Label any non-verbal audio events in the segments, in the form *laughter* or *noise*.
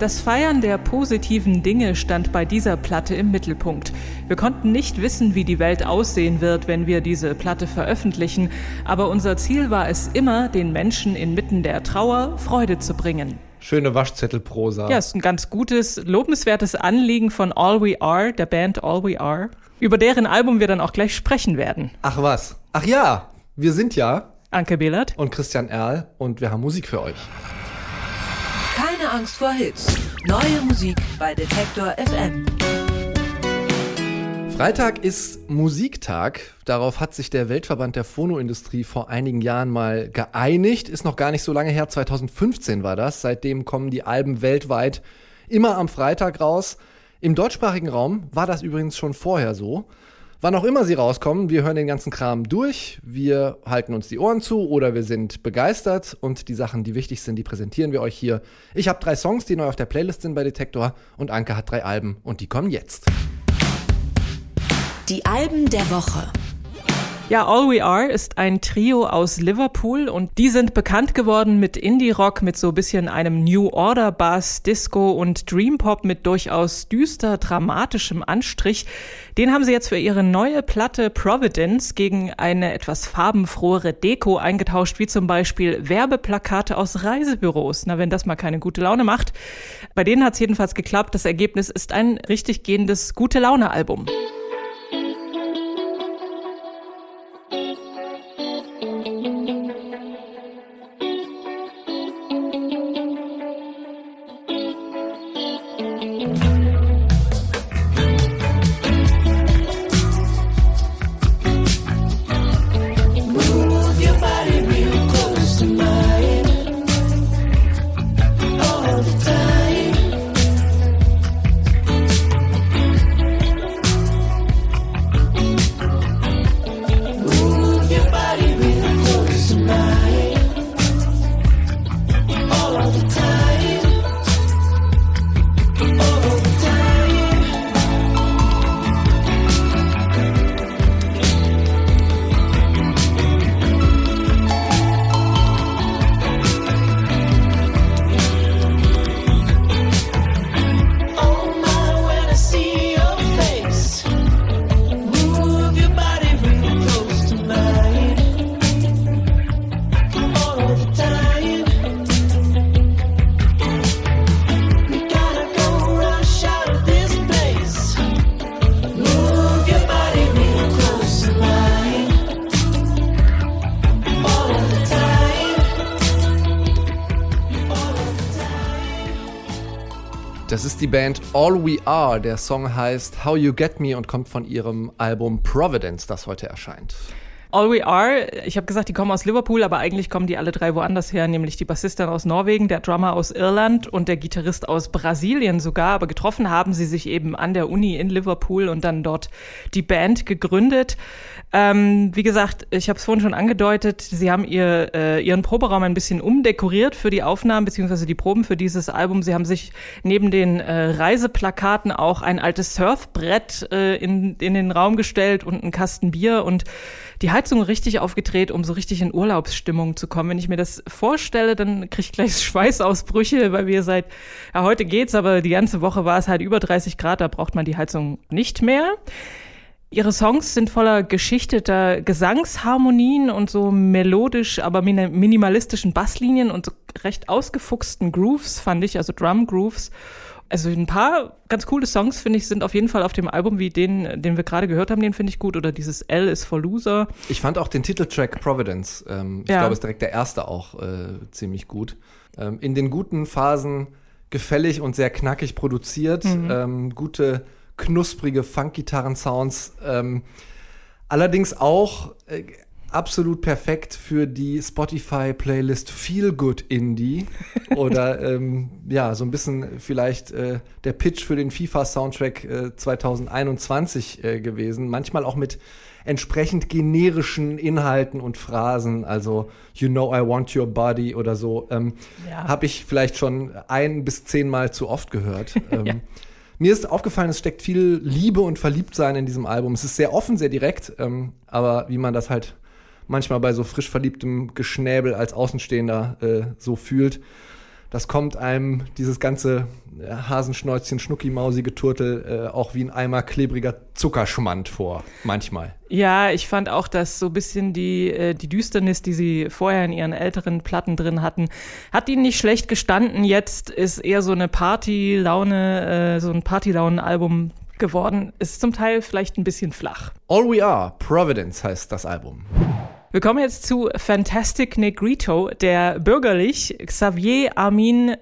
Das Feiern der positiven Dinge stand bei dieser Platte im Mittelpunkt. Wir konnten nicht wissen, wie die Welt aussehen wird, wenn wir diese Platte veröffentlichen, aber unser Ziel war es immer, den Menschen inmitten der Trauer Freude zu bringen. Schöne Waschzettelprosa. Ja, ist ein ganz gutes, lobenswertes Anliegen von All We Are, der Band All We Are, über deren Album wir dann auch gleich sprechen werden. Ach was. Ach ja, wir sind ja Anke Behlert und Christian Erl und wir haben Musik für euch. Angst vor Hits. Neue Musik bei Detektor FM. Freitag ist Musiktag. Darauf hat sich der Weltverband der Phonoindustrie vor einigen Jahren mal geeinigt. Ist noch gar nicht so lange her, 2015 war das. Seitdem kommen die Alben weltweit immer am Freitag raus. Im deutschsprachigen Raum war das übrigens schon vorher so. Wann auch immer sie rauskommen, wir hören den ganzen Kram durch, wir halten uns die Ohren zu oder wir sind begeistert und die Sachen, die wichtig sind, die präsentieren wir euch hier. Ich habe drei Songs, die neu auf der Playlist sind bei Detektor und Anke hat drei Alben und die kommen jetzt. Die Alben der Woche. Ja, All We Are ist ein Trio aus Liverpool und die sind bekannt geworden mit Indie-Rock, mit so ein bisschen einem New Order Bass, Disco und Dream Pop mit durchaus düster, dramatischem Anstrich. Den haben sie jetzt für ihre neue Platte Providence gegen eine etwas farbenfrohere Deko eingetauscht, wie zum Beispiel Werbeplakate aus Reisebüros. Na, wenn das mal keine gute Laune macht. Bei denen hat es jedenfalls geklappt. Das Ergebnis ist ein richtig gehendes Gute-Laune-Album. Das ist die Band All We Are. Der Song heißt How You Get Me und kommt von ihrem Album Providence, das heute erscheint. All We Are, ich habe gesagt, die kommen aus Liverpool, aber eigentlich kommen die alle drei woanders her, nämlich die Bassistin aus Norwegen, der Drummer aus Irland und der Gitarrist aus Brasilien sogar. Aber getroffen haben sie sich eben an der Uni in Liverpool und dann dort die Band gegründet. Ähm, wie gesagt, ich habe es vorhin schon angedeutet, sie haben ihr, äh, ihren Proberaum ein bisschen umdekoriert für die Aufnahmen beziehungsweise die Proben für dieses Album. Sie haben sich neben den äh, Reiseplakaten auch ein altes Surfbrett äh, in, in den Raum gestellt und einen Kasten Bier und die Heizung richtig aufgedreht, um so richtig in Urlaubsstimmung zu kommen. Wenn ich mir das vorstelle, dann kriege ich gleich *laughs* Schweißausbrüche, weil wir seit, ja, heute geht's, aber die ganze Woche war es halt über 30 Grad, da braucht man die Heizung nicht mehr. Ihre Songs sind voller geschichteter Gesangsharmonien und so melodisch, aber minimalistischen Basslinien und so recht ausgefuchsten Grooves, fand ich, also Drum Grooves. Also ein paar ganz coole Songs, finde ich, sind auf jeden Fall auf dem Album, wie den, den wir gerade gehört haben, den finde ich gut. Oder dieses L is for Loser. Ich fand auch den Titeltrack Providence, ähm, ich ja. glaube, ist direkt der erste auch äh, ziemlich gut. Ähm, in den guten Phasen gefällig und sehr knackig produziert, mhm. ähm, gute knusprige Funk-Gitarren-Sounds. Ähm, allerdings auch äh, absolut perfekt für die Spotify-Playlist Feel Good Indie. *laughs* Oder ähm, ja, so ein bisschen vielleicht äh, der Pitch für den FIFA-Soundtrack äh, 2021 äh, gewesen. Manchmal auch mit entsprechend generischen Inhalten und Phrasen, also You know I want your body oder so, ähm, ja. habe ich vielleicht schon ein bis zehnmal zu oft gehört. *laughs* Ähm, ja. Mir ist aufgefallen, es steckt viel Liebe und Verliebtsein in diesem Album. Es ist sehr offen, sehr direkt, ähm, aber wie man das halt manchmal bei so frisch verliebtem Geschnäbel als Außenstehender äh, so fühlt. das kommt einem dieses ganze äh, Hasenschnäuzchen, Schnucki-Mausi Turtel äh, auch wie ein Eimer klebriger Zuckerschmand vor, manchmal. Ja, ich fand auch, dass so ein bisschen die, äh, die Düsternis, die sie vorher in ihren älteren Platten drin hatten, hat ihnen nicht schlecht gestanden. Jetzt ist eher so eine Party-Laune, äh, so ein Party-Launen-Album geworden. Ist zum Teil vielleicht ein bisschen flach. All We Are, Providence heißt das Album. Wir kommen jetzt zu Fantastic Negrito, der bürgerlich Xavier Armin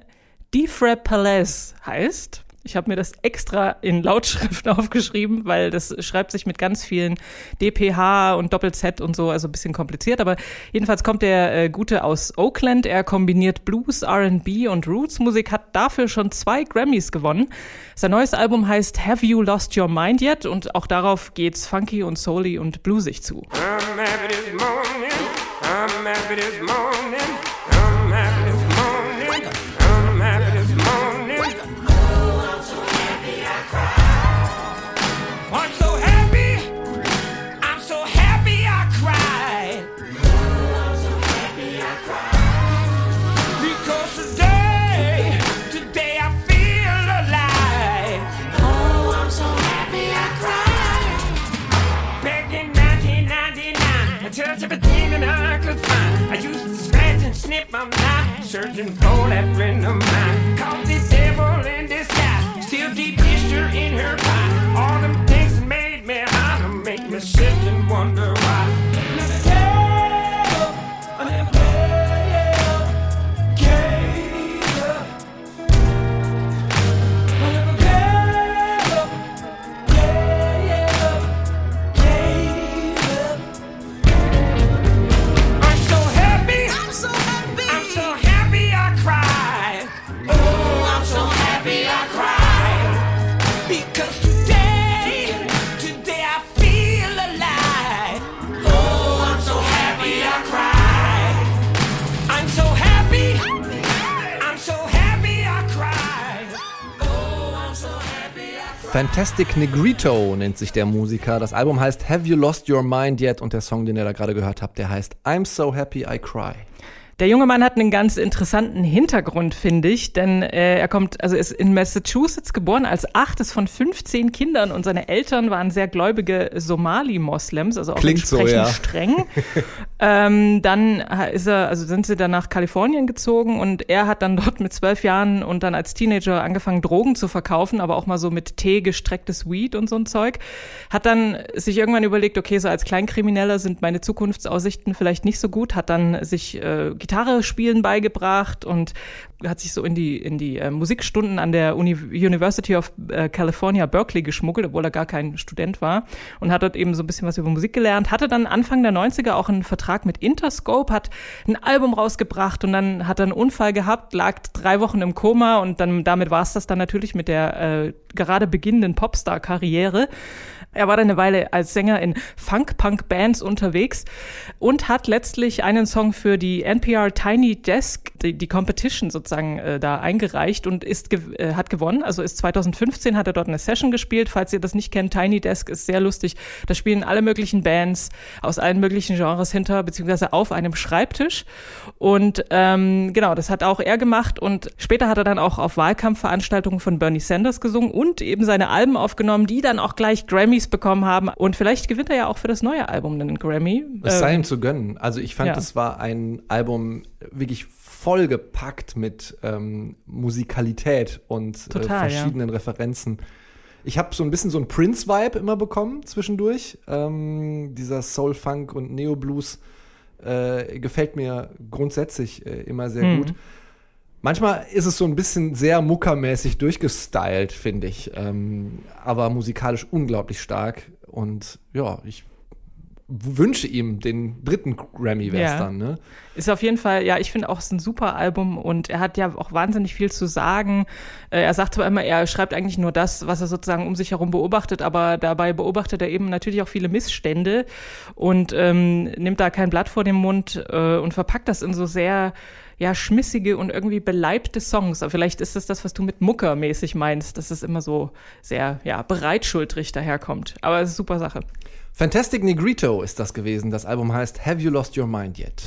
Difrapalez heißt. Ich habe mir das extra in Lautschrift *laughs* aufgeschrieben, weil das schreibt sich mit ganz vielen DPH und Doppel-Z und so, also ein bisschen kompliziert. Aber jedenfalls kommt der äh, Gute aus Oakland. Er kombiniert Blues, RB und Roots-Musik, hat dafür schon zwei Grammys gewonnen. Sein neues Album heißt Have You Lost Your Mind Yet? Und auch darauf geht's funky und souly und bluesig zu. I'm happy this morning. surgeon Paul at Renham. Fantastic Negrito nennt sich der Musiker. Das Album heißt Have You Lost Your Mind Yet? Und der Song, den ihr da gerade gehört habt, der heißt I'm So Happy I Cry. Der junge Mann hat einen ganz interessanten Hintergrund, finde ich, denn äh, er kommt, also ist in Massachusetts geboren als achtes von 15 Kindern und seine Eltern waren sehr gläubige Somali-Moslems, also auch Klingt entsprechend so, ja. streng. *laughs* ähm, dann ist er, also sind sie dann nach Kalifornien gezogen und er hat dann dort mit zwölf Jahren und dann als Teenager angefangen, Drogen zu verkaufen, aber auch mal so mit Tee gestrecktes Weed und so ein Zeug. Hat dann sich irgendwann überlegt, okay, so als Kleinkrimineller sind meine Zukunftsaussichten vielleicht nicht so gut, hat dann sich äh, Gitarre spielen beigebracht und hat sich so in die, in die äh, Musikstunden an der Uni University of äh, California, Berkeley geschmuggelt, obwohl er gar kein Student war und hat dort eben so ein bisschen was über Musik gelernt, hatte dann Anfang der 90er auch einen Vertrag mit Interscope, hat ein Album rausgebracht und dann hat er einen Unfall gehabt, lag drei Wochen im Koma und dann damit war es das dann natürlich mit der äh, gerade beginnenden Popstar-Karriere. Er war dann eine Weile als Sänger in Funk-Punk-Bands unterwegs und hat letztlich einen Song für die NPR Tiny Desk, die, die Competition sozusagen, äh, da eingereicht und ist äh, hat gewonnen. Also ist 2015 hat er dort eine Session gespielt. Falls ihr das nicht kennt, Tiny Desk ist sehr lustig. Da spielen alle möglichen Bands aus allen möglichen Genres hinter beziehungsweise auf einem Schreibtisch. Und ähm, genau, das hat auch er gemacht und später hat er dann auch auf Wahlkampfveranstaltungen von Bernie Sanders gesungen und eben seine Alben aufgenommen, die dann auch gleich Grammy Grammys bekommen haben. Und vielleicht gewinnt er ja auch für das neue Album einen Grammy. Es sei ihm zu gönnen. Also ich fand, ja. das war ein Album wirklich vollgepackt mit ähm, Musikalität und äh, Total, äh, verschiedenen ja. Referenzen. Ich habe so ein bisschen so einen Prince-Vibe immer bekommen zwischendurch. Ähm, dieser Soul-Funk und Neo-Blues äh, gefällt mir grundsätzlich äh, immer sehr mhm. gut. Manchmal ist es so ein bisschen sehr muckermäßig durchgestylt, finde ich. Ähm, aber musikalisch unglaublich stark. Und ja, ich wünsche ihm den dritten Grammy wäre ja. dann, ne? Ist auf jeden Fall, ja, ich finde auch, es ist ein super Album und er hat ja auch wahnsinnig viel zu sagen. Äh, er sagt zwar immer, er schreibt eigentlich nur das, was er sozusagen um sich herum beobachtet, aber dabei beobachtet er eben natürlich auch viele Missstände und ähm, nimmt da kein Blatt vor den Mund äh, und verpackt das in so sehr ja, schmissige und irgendwie beleibte Songs. Aber vielleicht ist das das, was du mit Mucker mäßig meinst, dass es immer so sehr, ja, bereitschultrig daherkommt. Aber es ist super Sache. Fantastic Negrito ist das gewesen. Das Album heißt Have You Lost Your Mind Yet?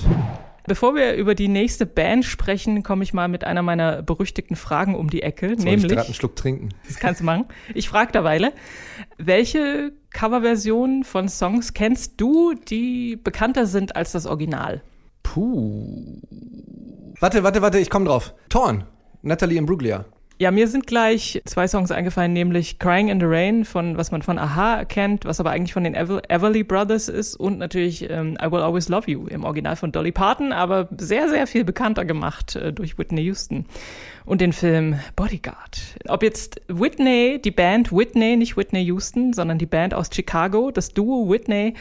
Bevor wir über die nächste Band sprechen, komme ich mal mit einer meiner berüchtigten Fragen um die Ecke. Soll nämlich, ich gerade einen Schluck trinken? Das kannst du machen. Ich frage derweile, welche Coverversionen von Songs kennst du, die bekannter sind als das Original? Puh. Warte, warte, warte, ich komme drauf. Torn, Natalie Imbruglia. Ja, mir sind gleich zwei Songs eingefallen, nämlich Crying in the Rain, von was man von Aha kennt, was aber eigentlich von den Ever Everly Brothers ist und natürlich ähm, I Will Always Love You im Original von Dolly Parton, aber sehr, sehr viel bekannter gemacht äh, durch Whitney Houston und den Film Bodyguard. Ob jetzt Whitney, die Band Whitney, nicht Whitney Houston, sondern die Band aus Chicago, das Duo Whitney,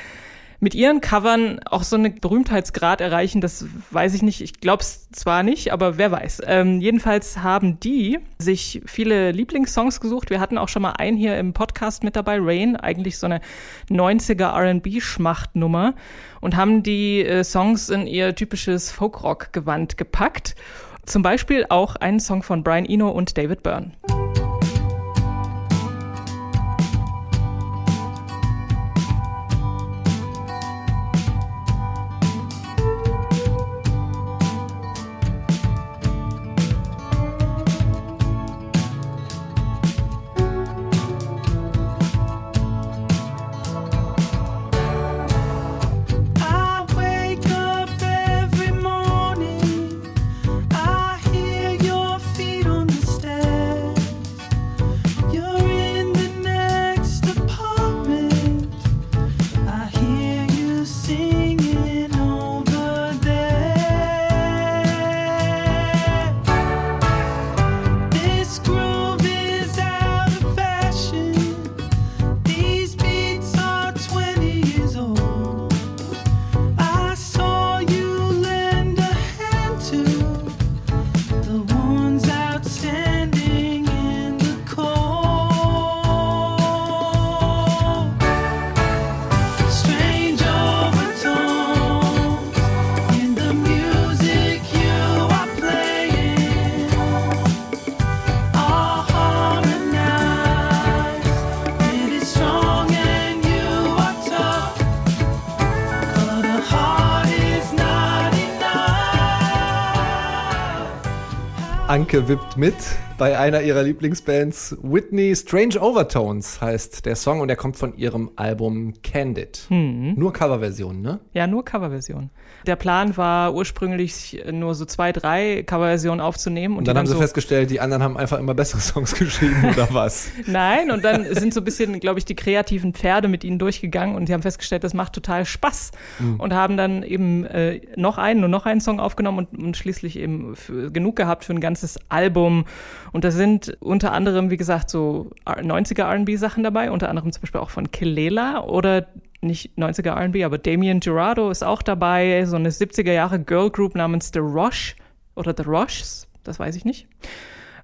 mit ihren Covern auch so einen Berühmtheitsgrad erreichen, das weiß ich nicht. Ich glaube es zwar nicht, aber wer weiß. Ähm, jedenfalls haben die sich viele Lieblingssongs gesucht. Wir hatten auch schon mal einen hier im Podcast mit dabei, Rain, eigentlich so eine 90er R&B-Schmachtnummer und haben die äh, Songs in ihr typisches Folkrock-Gewand gepackt. Zum Beispiel auch einen Song von Brian Eno und David Byrne. Anke wippt mit bei einer ihrer Lieblingsbands. Whitney Strange Overtones heißt der Song und er kommt von ihrem Album Candid. Hm. Nur Coverversion, ne? Ja, nur Coverversion. Der Plan war ursprünglich nur so zwei, drei Coverversionen aufzunehmen. Und, und dann haben sie so festgestellt, die anderen haben einfach immer bessere *laughs* Songs geschrieben oder was? *laughs* Nein, und dann sind so ein bisschen, glaube ich, die kreativen Pferde mit ihnen durchgegangen und die haben festgestellt, das macht total Spaß mhm. und haben dann eben äh, noch einen und noch einen Song aufgenommen und, und schließlich eben genug gehabt für ein ganzes Album. Und da sind unter anderem, wie gesagt, so 90er R&B-Sachen dabei, unter anderem zum Beispiel auch von Kelela oder nicht 90er R&B, aber Damien Gerardo ist auch dabei, so eine 70er Jahre Girl Group namens The Roche oder The Roches, das weiß ich nicht.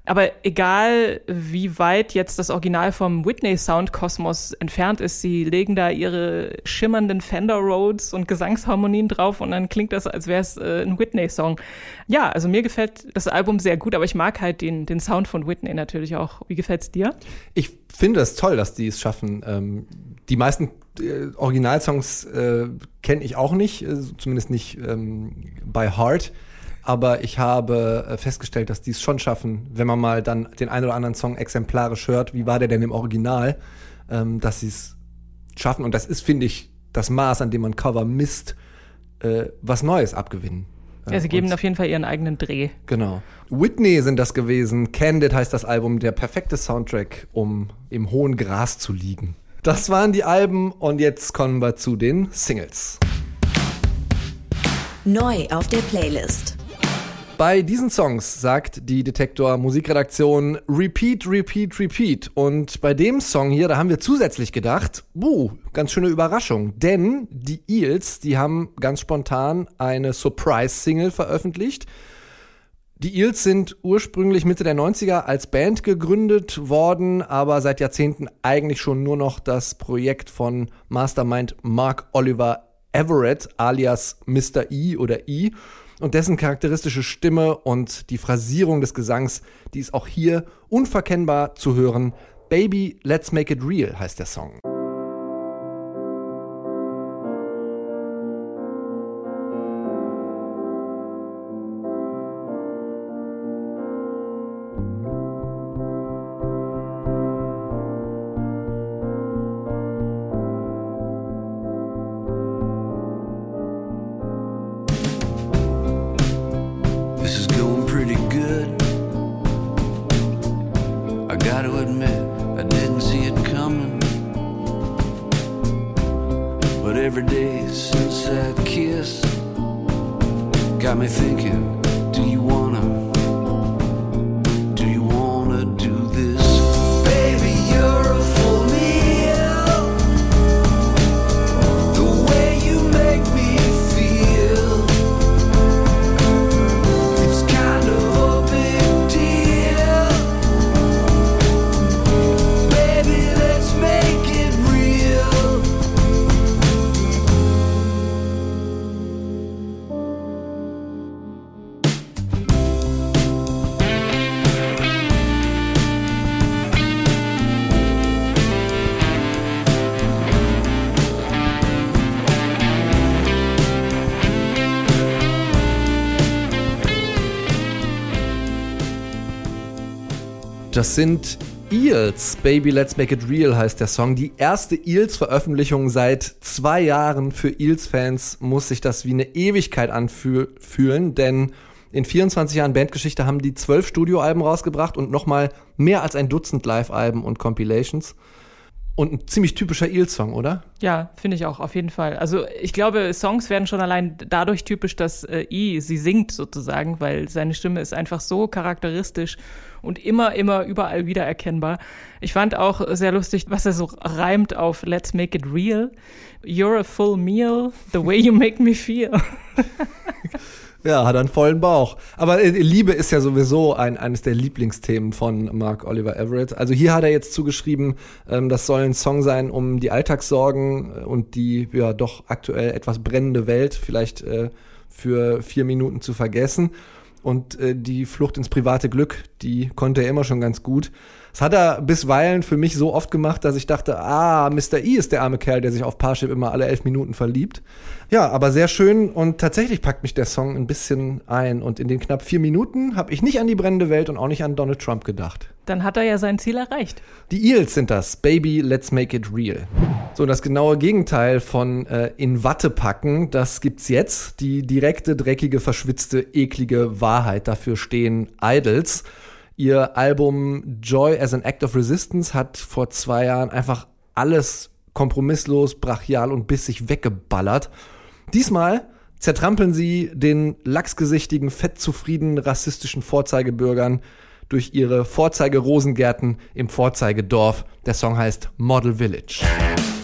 Aber egal, wie weit jetzt das Original vom Whitney Sound Kosmos entfernt ist, sie legen da ihre schimmernden Fender Rhodes und Gesangsharmonien drauf und dann klingt das, als wäre es äh, ein Whitney Song. Ja, also mir gefällt das Album sehr gut, aber ich mag halt den, den Sound von Whitney natürlich auch. Wie gefällt's dir? Ich finde es toll, dass die es schaffen. Ähm, die meisten äh, Originalsongs äh, kenne ich auch nicht, äh, zumindest nicht ähm, by heart aber ich habe äh, festgestellt, dass die es schon schaffen, wenn man mal dann den einen oder anderen Song exemplarisch hört, wie war der denn im Original, ähm, dass sie es schaffen. Und das ist, finde ich, das Maß, an dem man Cover misst, äh, was Neues abgewinnen. Ja, sie geben Und, auf jeden Fall ihren eigenen Dreh. Genau. Whitney sind das gewesen. Candid heißt das Album, der perfekte Soundtrack, um im hohen Gras zu liegen. Das waren die Alben und jetzt kommen wir zu den Singles. Neu auf der Playlist. Bei diesen Songs sagt die Detektor Musikredaktion Repeat, Repeat, Repeat. Und bei dem Song hier, da haben wir zusätzlich gedacht, buh, ganz schöne Überraschung. Denn die Eels, die haben ganz spontan eine Surprise-Single veröffentlicht. Die Eels sind ursprünglich Mitte der 90er als Band gegründet worden, aber seit Jahrzehnten eigentlich schon nur noch das Projekt von Mastermind Mark Oliver Everett alias Mr. E oder E und dessen charakteristische Stimme und die Phrasierung des Gesangs, die ist auch hier unverkennbar zu hören. Baby, Let's Make It Real heißt der Song. Every day since that kiss got me thinking, do you wanna? Das sind Eels. Baby Let's Make It Real heißt der Song. Die erste Eels-Veröffentlichung seit zwei Jahren für Eels-Fans muss sich das wie eine Ewigkeit anfühlen, denn in 24 Jahren Bandgeschichte haben die zwölf Studioalben rausgebracht und nochmal mehr als ein Dutzend Live-Alben und Compilations. Und ein ziemlich typischer Eel-Song, oder? Ja, finde ich auch, auf jeden Fall. Also ich glaube, Songs werden schon allein dadurch typisch, dass äh, I sie singt sozusagen, weil seine Stimme ist einfach so charakteristisch und immer, immer überall wiedererkennbar. Ich fand auch sehr lustig, was er so reimt auf Let's Make It Real. You're a full meal, the way you make me feel. *laughs* Ja, hat einen vollen Bauch. Aber äh, Liebe ist ja sowieso ein, eines der Lieblingsthemen von Mark Oliver Everett. Also hier hat er jetzt zugeschrieben, ähm, das soll ein Song sein, um die Alltagssorgen äh, und die ja doch aktuell etwas brennende Welt vielleicht äh, für vier Minuten zu vergessen. Und äh, die Flucht ins private Glück, die konnte er immer schon ganz gut. Das hat er bisweilen für mich so oft gemacht, dass ich dachte, ah, Mr. E ist der arme Kerl, der sich auf Parship immer alle elf Minuten verliebt. Ja, aber sehr schön und tatsächlich packt mich der Song ein bisschen ein. Und in den knapp vier Minuten habe ich nicht an die brennende Welt und auch nicht an Donald Trump gedacht. Dann hat er ja sein Ziel erreicht. Die Eels sind das. Baby, let's make it real. So, das genaue Gegenteil von äh, in Watte packen, das gibt's jetzt. Die direkte, dreckige, verschwitzte, eklige Wahrheit. Dafür stehen Idols. Ihr Album Joy as an Act of Resistance hat vor zwei Jahren einfach alles kompromisslos, brachial und bissig weggeballert. Diesmal zertrampeln sie den lachsgesichtigen, fettzufriedenen, rassistischen Vorzeigebürgern durch ihre Vorzeigerosengärten im Vorzeigedorf. Der Song heißt Model Village. –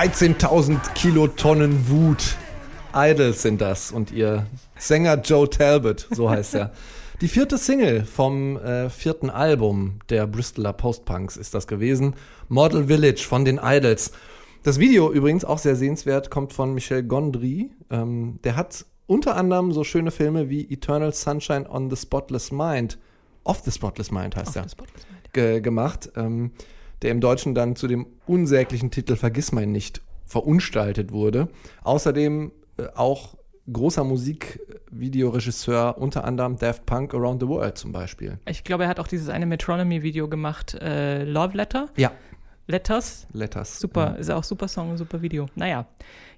13.000 Kilotonnen Wut. Idols sind das und ihr Sänger Joe Talbot, so heißt er. *laughs* Die vierte Single vom äh, vierten Album der Bristoler Postpunks ist das gewesen. Model Village von den Idols. Das Video übrigens auch sehr sehenswert, kommt von Michel Gondry. Ähm, der hat unter anderem so schöne Filme wie Eternal Sunshine on the Spotless Mind, Off the Spotless Mind heißt er, ge gemacht, ähm, der im Deutschen dann zu dem unsäglichen Titel Vergiss mein nicht verunstaltet wurde. Außerdem äh, auch großer Musikvideoregisseur, unter anderem Daft Punk Around the World zum Beispiel. Ich glaube, er hat auch dieses eine Metronomy-Video gemacht, äh, Love Letter. Ja. Letters. Letters. Super, ja. ist auch super Song, super Video. Naja.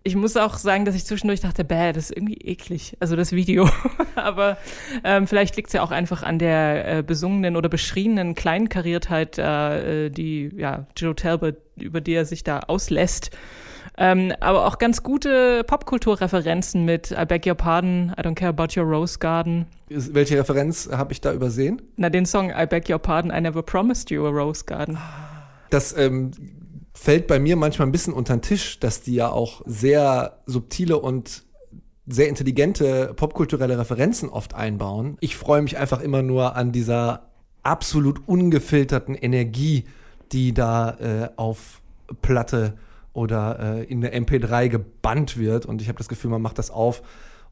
Ich muss auch sagen, dass ich zwischendurch dachte, bäh, das ist irgendwie eklig. Also das Video. *laughs* Aber ähm, vielleicht liegt es ja auch einfach an der äh, besungenen oder beschriebenen Kleinkariertheit, äh, die ja Joe Talbot, über die er sich da auslässt. Ähm, aber auch ganz gute Popkulturreferenzen mit I beg your pardon, I don't care about your rose garden. Welche Referenz habe ich da übersehen? Na, den Song I beg your pardon, I never promised you a rose garden. Das ähm, fällt bei mir manchmal ein bisschen unter den Tisch, dass die ja auch sehr subtile und sehr intelligente popkulturelle Referenzen oft einbauen. Ich freue mich einfach immer nur an dieser absolut ungefilterten Energie, die da äh, auf Platte oder äh, in der MP3 gebannt wird. Und ich habe das Gefühl, man macht das auf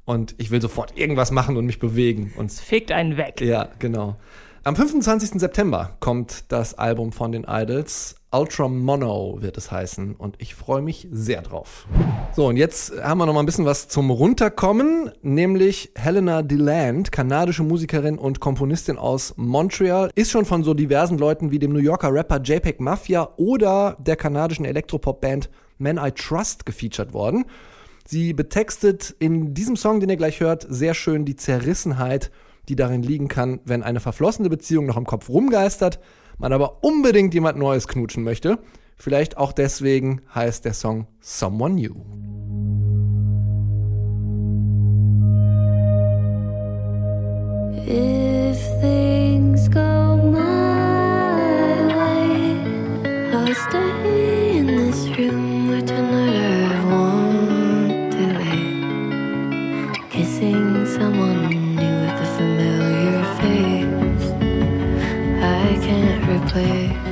und ich will sofort irgendwas machen und mich bewegen. Und es fegt einen weg. Ja, genau. Am 25. September kommt das Album von den Idols. Ultra Mono wird es heißen und ich freue mich sehr drauf. So, und jetzt haben wir noch mal ein bisschen was zum Runterkommen, nämlich Helena DeLand, kanadische Musikerin und Komponistin aus Montreal, ist schon von so diversen Leuten wie dem New Yorker Rapper JPEG Mafia oder der kanadischen Elektropop-Band Man I Trust gefeatured worden. Sie betextet in diesem Song, den ihr gleich hört, sehr schön die Zerrissenheit die darin liegen kann, wenn eine verflossene Beziehung noch im Kopf rumgeistert, man aber unbedingt jemand Neues knutschen möchte. Vielleicht auch deswegen heißt der Song Someone New. If things go my way, I'll stay play.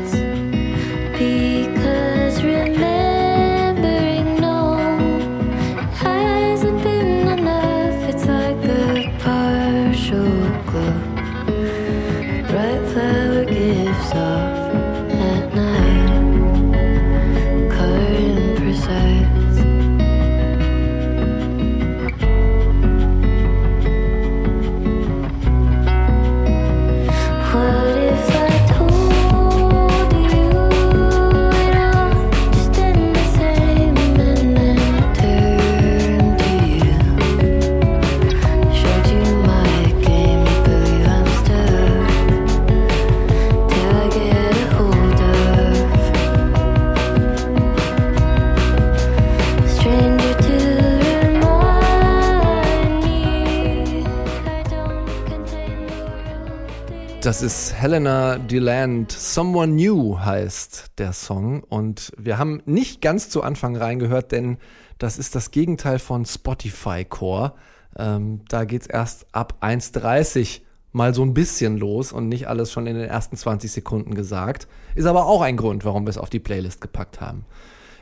Das ist Helena DeLand. Someone New heißt der Song. Und wir haben nicht ganz zu Anfang reingehört, denn das ist das Gegenteil von Spotify Core. Ähm, da es erst ab 1,30 mal so ein bisschen los und nicht alles schon in den ersten 20 Sekunden gesagt. Ist aber auch ein Grund, warum wir es auf die Playlist gepackt haben.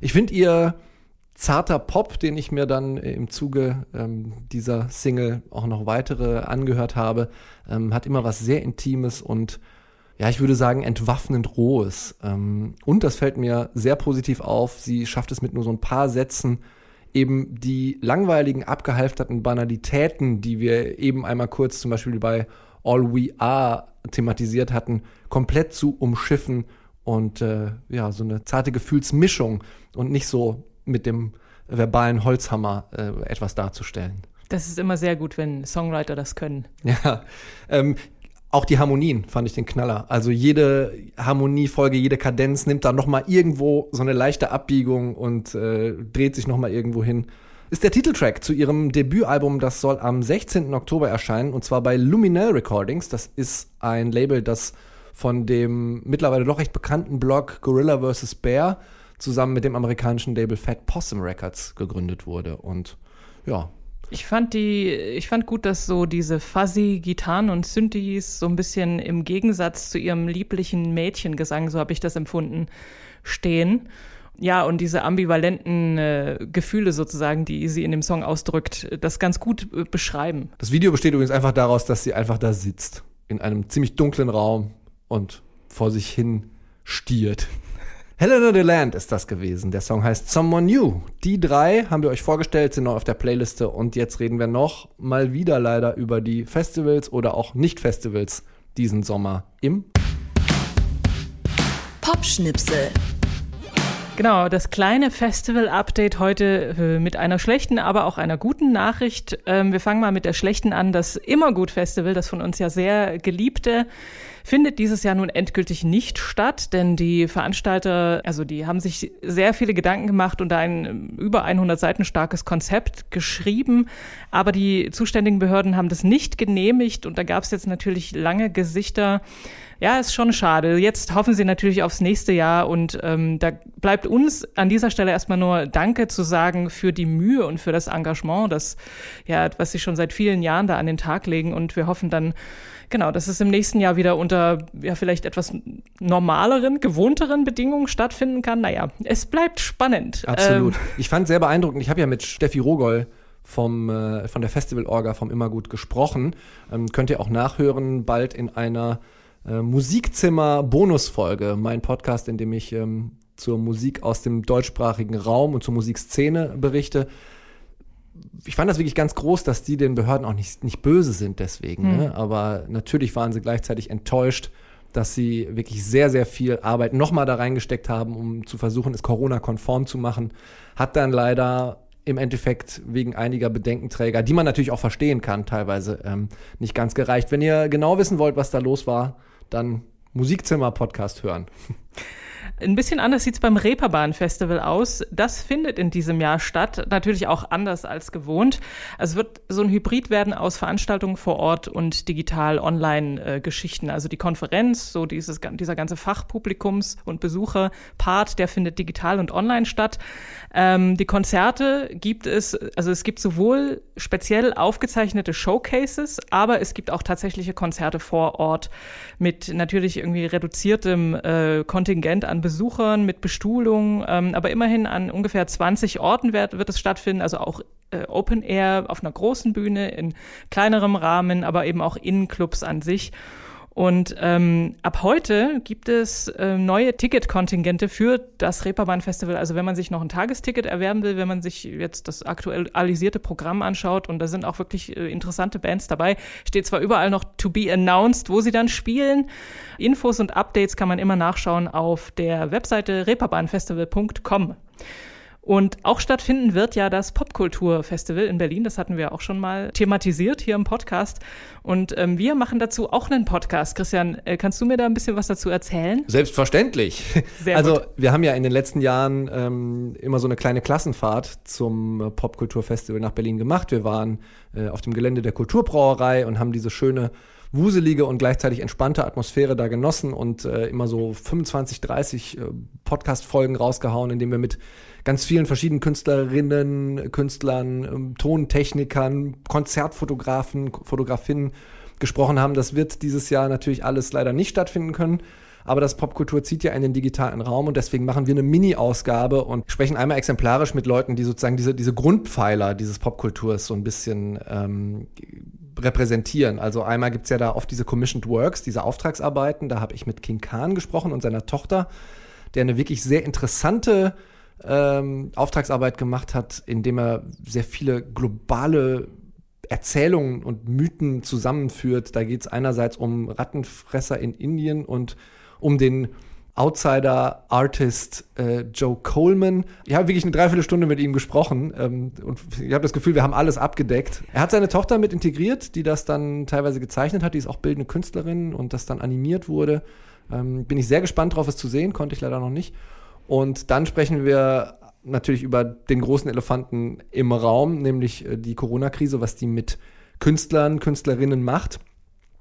Ich finde ihr zarter Pop, den ich mir dann im Zuge ähm, dieser Single auch noch weitere angehört habe, ähm, hat immer was sehr Intimes und ja, ich würde sagen, entwaffnend Rohes. Ähm, und das fällt mir sehr positiv auf. Sie schafft es mit nur so ein paar Sätzen, eben die langweiligen, abgehalfterten Banalitäten, die wir eben einmal kurz zum Beispiel bei All We Are thematisiert hatten, komplett zu umschiffen und äh, ja, so eine zarte Gefühlsmischung und nicht so mit dem verbalen Holzhammer äh, etwas darzustellen. Das ist immer sehr gut, wenn Songwriter das können. *laughs* Ja, ähm, auch die Harmonien fand ich den Knaller. Also jede Harmoniefolge, jede Kadenz nimmt da noch mal irgendwo so eine leichte Abbiegung und äh, dreht sich noch mal irgendwo hin. Ist der Titeltrack zu ihrem Debütalbum, das soll am 16. Oktober erscheinen und zwar bei Luminel Recordings. Das ist ein Label, das von dem mittlerweile doch recht bekannten Blog Gorilla vs. Bear zusammen mit dem amerikanischen Label Fat Possum Records gegründet wurde. Und ja. Ich fand die, ich fand gut, dass so diese fuzzy Gitarren und Synthes so ein bisschen im Gegensatz zu ihrem lieblichen Mädchengesang, so habe ich das empfunden, stehen. Ja, und diese ambivalenten äh, Gefühle sozusagen, die sie in dem Song ausdrückt, das ganz gut äh, beschreiben. Das Video besteht übrigens einfach daraus, dass sie einfach da sitzt, in einem ziemlich dunklen Raum und vor sich hin stiert. Helena DeLand ist das gewesen. Der Song heißt Someone New. Die drei haben wir euch vorgestellt, sind noch auf der Playliste und jetzt reden wir noch mal wieder leider über die Festivals oder auch Nicht-Festivals diesen Sommer im Popschnipsel. Genau, das kleine Festival-Update heute äh, mit einer schlechten, aber auch einer guten Nachricht. Ähm, wir fangen mal mit der schlechten an. Das Immergut-Festival, das von uns ja sehr geliebte, findet dieses Jahr nun endgültig nicht statt, denn die Veranstalter, also die haben sich sehr viele Gedanken gemacht und ein über 100 Seiten starkes Konzept geschrieben, aber die zuständigen Behörden haben das nicht genehmigt und da gab es jetzt natürlich lange Gesichter. Ja, ist schon schade. Jetzt hoffen sie natürlich aufs nächste Jahr und ähm, da bleibt uns an dieser Stelle erstmal nur Danke zu sagen für die Mühe und für das Engagement, das ja, was sie schon seit vielen Jahren da an den Tag legen und wir hoffen dann, genau, dass es im nächsten Jahr wieder unter ja vielleicht etwas normaleren, gewohnteren Bedingungen stattfinden kann. Naja, es bleibt spannend. Absolut. Ähm, ich fand sehr beeindruckend. Ich habe ja mit Steffi Rogol vom, äh, von der Festival-Orga vom Immergut gesprochen. Ähm, könnt ihr auch nachhören, bald in einer äh, Musikzimmer-Bonusfolge, mein Podcast, in dem ich ähm, zur Musik aus dem deutschsprachigen Raum und zur Musikszene berichte. Ich fand das wirklich ganz groß, dass die den Behörden auch nicht, nicht böse sind deswegen. Mhm. Ne? Aber natürlich waren sie gleichzeitig enttäuscht, dass sie wirklich sehr, sehr viel Arbeit nochmal da reingesteckt haben, um zu versuchen, es Corona-konform zu machen. Hat dann leider im Endeffekt wegen einiger Bedenkenträger, die man natürlich auch verstehen kann, teilweise ähm, nicht ganz gereicht. Wenn ihr genau wissen wollt, was da los war, dann Musikzimmer-Podcast hören. *laughs* Ein bisschen anders sieht's beim Reeperbahn-Festival aus. Das findet in diesem Jahr statt, natürlich auch anders als gewohnt. Es wird so ein Hybrid werden aus Veranstaltungen vor Ort und digital Online-Geschichten. Also die Konferenz, so dieses, dieser ganze Fachpublikums- und Besucher-Part, der findet digital und online statt. Ähm, die Konzerte gibt es, also es gibt sowohl speziell aufgezeichnete Showcases, aber es gibt auch tatsächliche Konzerte vor Ort mit natürlich irgendwie reduziertem äh, Kontingent an Besuchern, mit Bestuhlung, ähm, aber immerhin an ungefähr 20 Orten wird, wird es stattfinden, also auch äh, Open Air auf einer großen Bühne, in kleinerem Rahmen, aber eben auch in Clubs an sich. Und ähm, ab heute gibt es äh, neue Ticketkontingente für das Reeperbahn Festival. Also wenn man sich noch ein Tagesticket erwerben will, wenn man sich jetzt das aktualisierte Programm anschaut und da sind auch wirklich äh, interessante Bands dabei, steht zwar überall noch to be announced, wo sie dann spielen. Infos und Updates kann man immer nachschauen auf der Webseite reeperbahnfestival.com. Und auch stattfinden wird ja das Popkulturfestival in Berlin. Das hatten wir auch schon mal thematisiert hier im Podcast. Und ähm, wir machen dazu auch einen Podcast. Christian, äh, kannst du mir da ein bisschen was dazu erzählen? Selbstverständlich. Sehr also gut. wir haben ja in den letzten Jahren ähm, immer so eine kleine Klassenfahrt zum Popkulturfestival nach Berlin gemacht. Wir waren äh, auf dem Gelände der Kulturbrauerei und haben diese schöne wuselige und gleichzeitig entspannte Atmosphäre da genossen und äh, immer so 25, 30 äh, Podcast-Folgen rausgehauen, in denen wir mit ganz vielen verschiedenen Künstlerinnen, Künstlern, ähm, Tontechnikern, Konzertfotografen, Fotografinnen gesprochen haben. Das wird dieses Jahr natürlich alles leider nicht stattfinden können. Aber das Popkultur zieht ja in den digitalen Raum und deswegen machen wir eine Mini-Ausgabe und sprechen einmal exemplarisch mit Leuten, die sozusagen diese, diese Grundpfeiler dieses Popkulturs so ein bisschen ähm, repräsentieren. Also einmal gibt es ja da oft diese Commissioned Works, diese Auftragsarbeiten. Da habe ich mit King Khan gesprochen und seiner Tochter, der eine wirklich sehr interessante ähm, Auftragsarbeit gemacht hat, indem er sehr viele globale Erzählungen und Mythen zusammenführt. Da geht es einerseits um Rattenfresser in Indien und um den Outsider-Artist äh, Joe Coleman. Ich habe wirklich eine Dreiviertelstunde mit ihm gesprochen ähm, und ich habe das Gefühl, wir haben alles abgedeckt. Er hat seine Tochter mit integriert, die das dann teilweise gezeichnet hat. Die ist auch bildende Künstlerin und das dann animiert wurde. Ähm, bin ich sehr gespannt drauf, es zu sehen, konnte ich leider noch nicht. Und dann sprechen wir natürlich über den großen Elefanten im Raum, nämlich äh, die Corona-Krise, was die mit Künstlern, Künstlerinnen macht.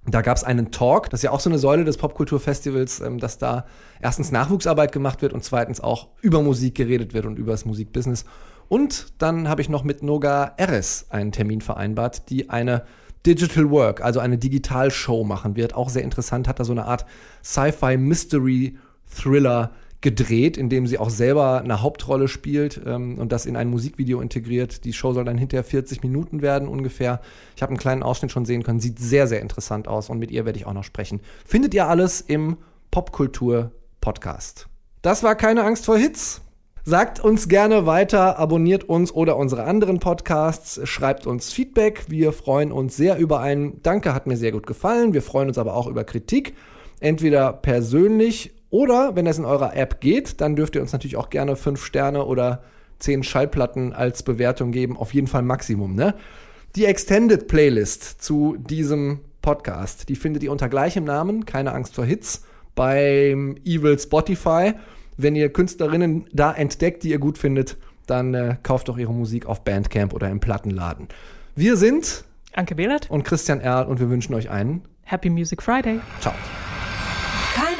Da gab es einen Talk, das ist ja auch so eine Säule des Popkulturfestivals, ähm, dass da erstens Nachwuchsarbeit gemacht wird und zweitens auch über Musik geredet wird und über das Musikbusiness. Und dann habe ich noch mit Noga Eres einen Termin vereinbart, die eine Digital Work, also eine Digitalshow machen wird. Auch sehr interessant, hat da so eine Art Sci-Fi Mystery Thriller gedreht, in dem sie auch selber eine Hauptrolle spielt ähm, und das in ein Musikvideo integriert. Die Show soll dann hinterher 40 Minuten werden ungefähr. Ich habe einen kleinen Ausschnitt schon sehen können. Sieht sehr, sehr interessant aus und mit ihr werde ich auch noch sprechen. Findet ihr alles im Popkultur-Podcast. Das war keine Angst vor Hits. Sagt uns gerne weiter, abonniert uns oder unsere anderen Podcasts, schreibt uns Feedback. Wir freuen uns sehr über ein Danke, hat mir sehr gut gefallen. Wir freuen uns aber auch über Kritik. Entweder persönlich Oder wenn es in eurer App geht, dann dürft ihr uns natürlich auch gerne fünf Sterne oder zehn Schallplatten als Bewertung geben. Auf jeden Fall Maximum, ne? Die Extended Playlist zu diesem Podcast, die findet ihr unter gleichem Namen, keine Angst vor Hits, beim Evil Spotify. Wenn ihr Künstlerinnen da entdeckt, die ihr gut findet, dann äh, kauft doch ihre Musik auf Bandcamp oder im Plattenladen. Wir sind Anke Behlert und Christian Erl und wir wünschen euch einen Happy Music Friday. Ciao.